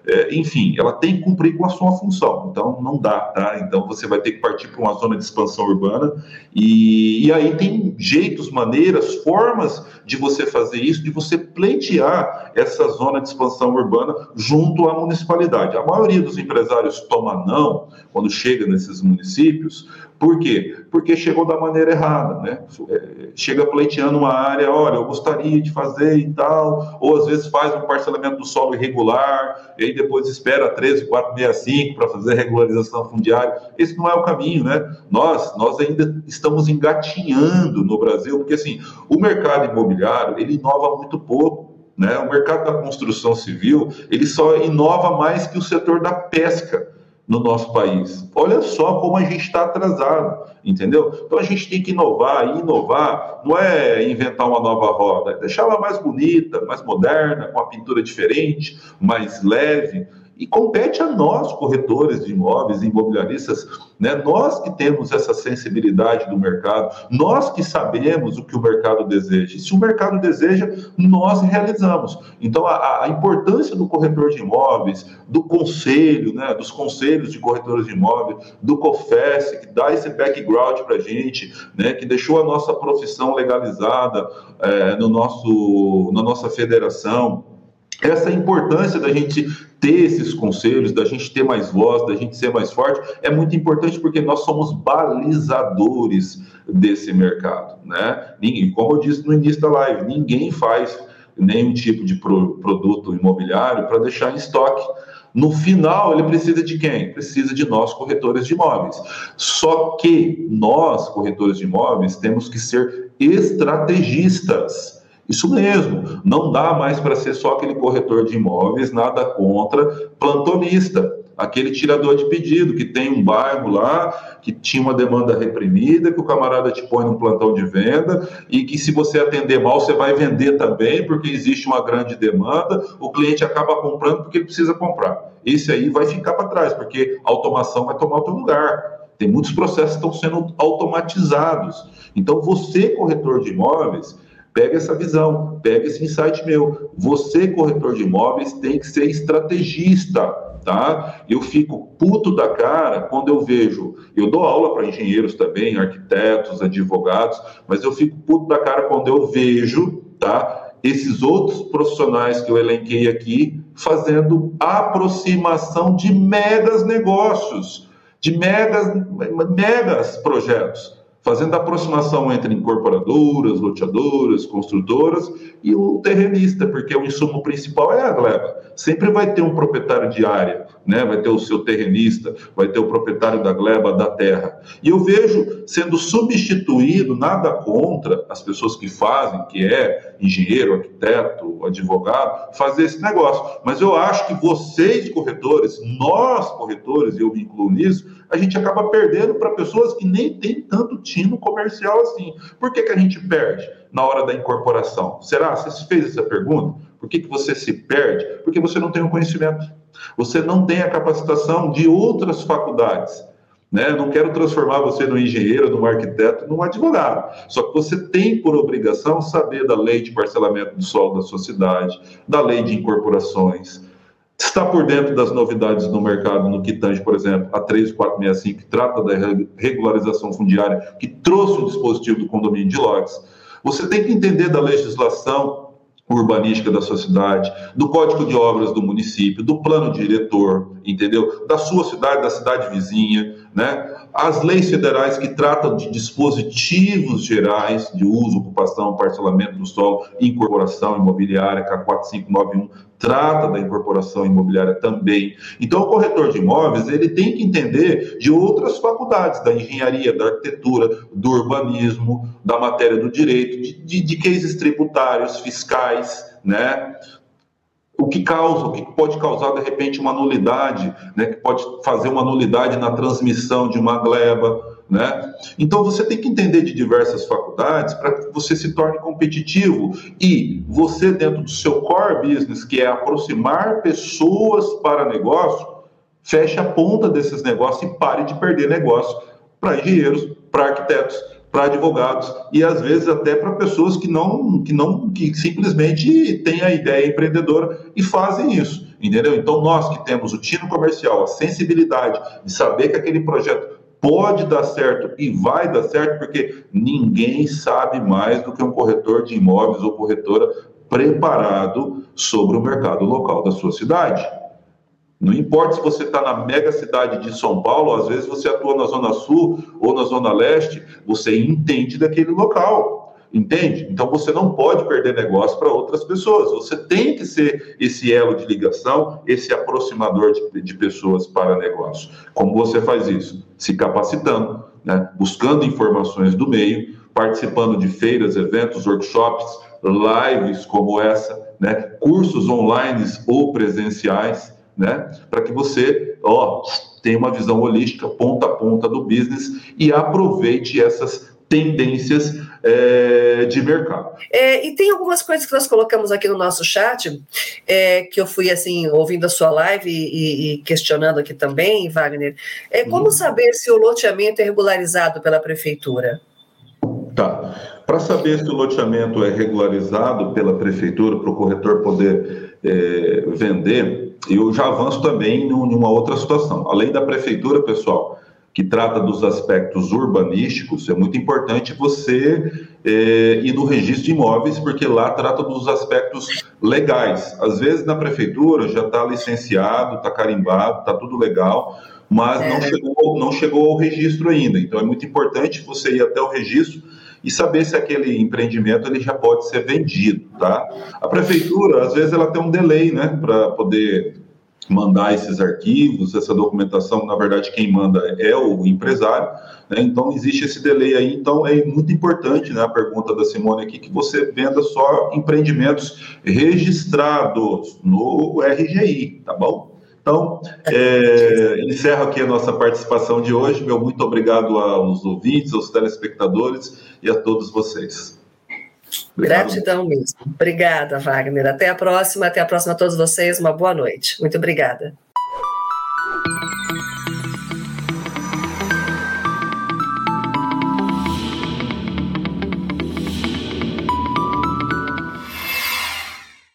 É, enfim, ela tem que cumprir com a sua função. Então, não dá, tá? Então, você vai ter que partir para uma zona de expansão urbana e, e aí tem jeitos, maneiras, formas de você fazer isso, de você pleitear essa zona de expansão urbana junto à municipalidade. A maioria dos empresários toma não quando chega nesses municípios, por quê? Porque chegou da maneira errada, né? É, chega pleiteando uma área, olha, eu gostaria de fazer e tal, ou às vezes faz um parcelamento do solo irregular, e aí depois espera 13465 para fazer regularização fundiária. Esse não é o caminho, né? Nós, nós ainda estamos engatinhando no Brasil, porque assim, o mercado imobiliário, ele inova muito pouco. Né? O mercado da construção civil ele só inova mais que o setor da pesca no nosso país. Olha só como a gente está atrasado, entendeu? Então a gente tem que inovar, e inovar não é inventar uma nova roda, é deixar ela mais bonita, mais moderna, com a pintura diferente, mais leve, e compete a nós, corretores de imóveis, imobiliaristas, né? nós que temos essa sensibilidade do mercado, nós que sabemos o que o mercado deseja. E se o mercado deseja, nós realizamos. Então, a, a importância do corretor de imóveis, do conselho, né? dos conselhos de corretores de imóveis, do COFES, que dá esse background para a gente, né? que deixou a nossa profissão legalizada é, no nosso, na nossa federação, essa importância da gente ter esses conselhos, da gente ter mais voz, da gente ser mais forte, é muito importante porque nós somos balizadores desse mercado, né? E como eu disse no início da live, ninguém faz nenhum tipo de pro, produto imobiliário para deixar em estoque. No final, ele precisa de quem? Precisa de nós, corretores de imóveis. Só que nós, corretores de imóveis, temos que ser estrategistas. Isso mesmo, não dá mais para ser só aquele corretor de imóveis, nada contra, plantonista aquele tirador de pedido, que tem um bairro lá, que tinha uma demanda reprimida, que o camarada te põe num plantão de venda e que se você atender mal, você vai vender também, porque existe uma grande demanda, o cliente acaba comprando porque ele precisa comprar. Esse aí vai ficar para trás, porque a automação vai tomar o teu lugar. Tem muitos processos que estão sendo automatizados. Então, você, corretor de imóveis, pega essa visão, pega esse insight meu. Você, corretor de imóveis, tem que ser estrategista tá? Eu fico puto da cara quando eu vejo, eu dou aula para engenheiros também, arquitetos, advogados, mas eu fico puto da cara quando eu vejo, tá? Esses outros profissionais que eu elenquei aqui fazendo aproximação de megas negócios, de megas, megas projetos fazendo a aproximação entre incorporadoras, loteadoras, construtoras e o terrenista, porque o insumo principal é a gleba. Sempre vai ter um proprietário de área, né? vai ter o seu terrenista, vai ter o proprietário da gleba da terra. E eu vejo sendo substituído, nada contra as pessoas que fazem, que é engenheiro, arquiteto, advogado, fazer esse negócio. Mas eu acho que vocês, corretores, nós, corretores, e eu me incluo nisso, a gente acaba perdendo para pessoas que nem têm tanto tino comercial assim. Por que, que a gente perde na hora da incorporação? Será? Você fez essa pergunta? Por que, que você se perde? Porque você não tem o conhecimento. Você não tem a capacitação de outras faculdades. Né? Não quero transformar você no engenheiro, no arquiteto, num advogado. Só que você tem por obrigação saber da lei de parcelamento do solo da sua cidade, da lei de incorporações, está por dentro das novidades no mercado, no que tange, por exemplo, a 3465, que trata da regularização fundiária, que trouxe o dispositivo do condomínio de lotes. Você tem que entender da legislação urbanística da sua cidade, do código de obras do município, do plano diretor, entendeu? Da sua cidade, da cidade vizinha, né? As leis federais que tratam de dispositivos gerais de uso, ocupação, parcelamento do solo, incorporação imobiliária, K4591, trata da incorporação imobiliária também. Então, o corretor de imóveis ele tem que entender de outras faculdades, da engenharia, da arquitetura, do urbanismo, da matéria do direito, de, de, de cases tributários, fiscais, né? O que causa, o que pode causar de repente uma nulidade, né, que pode fazer uma nulidade na transmissão de uma gleba, né? Então você tem que entender de diversas faculdades para que você se torne competitivo e você dentro do seu core business, que é aproximar pessoas para negócio, feche a ponta desses negócios e pare de perder negócio para engenheiros, para arquitetos, para advogados e às vezes até para pessoas que não que não que simplesmente têm a ideia empreendedora e fazem isso, entendeu? Então nós que temos o tino comercial, a sensibilidade de saber que aquele projeto pode dar certo e vai dar certo porque ninguém sabe mais do que um corretor de imóveis ou corretora preparado sobre o mercado local da sua cidade. Não importa se você está na mega cidade de São Paulo, às vezes você atua na Zona Sul ou na Zona Leste, você entende daquele local, entende? Então você não pode perder negócio para outras pessoas. Você tem que ser esse elo de ligação, esse aproximador de, de pessoas para negócio. Como você faz isso? Se capacitando, né? buscando informações do meio, participando de feiras, eventos, workshops, lives como essa, né? cursos online ou presenciais né? Para que você, ó, tenha uma visão holística, ponta a ponta do business e aproveite essas tendências é, de mercado. É, e tem algumas coisas que nós colocamos aqui no nosso chat, é, que eu fui assim, ouvindo a sua live e, e questionando aqui também, Wagner. É, como hum. saber se o loteamento é regularizado pela prefeitura? Tá. Para saber se o loteamento é regularizado pela prefeitura, para o corretor poder é, vender, eu já avanço também em uma outra situação. Além da prefeitura, pessoal, que trata dos aspectos urbanísticos, é muito importante você é, ir no registro de imóveis, porque lá trata dos aspectos legais. Às vezes na prefeitura já está licenciado, está carimbado, está tudo legal, mas é. não, chegou, não chegou ao registro ainda. Então é muito importante você ir até o registro e saber se aquele empreendimento ele já pode ser vendido, tá? A prefeitura, às vezes, ela tem um delay, né, para poder mandar esses arquivos, essa documentação, na verdade, quem manda é o empresário, né? Então, existe esse delay aí. Então, é muito importante, né, a pergunta da Simone aqui, que você venda só empreendimentos registrados no RGI, tá bom? Então, é, encerro aqui a nossa participação de hoje. Meu muito obrigado aos ouvintes, aos telespectadores e a todos vocês. Obrigado. Gratidão mesmo. Obrigada, Wagner. Até a próxima. Até a próxima a todos vocês. Uma boa noite. Muito obrigada.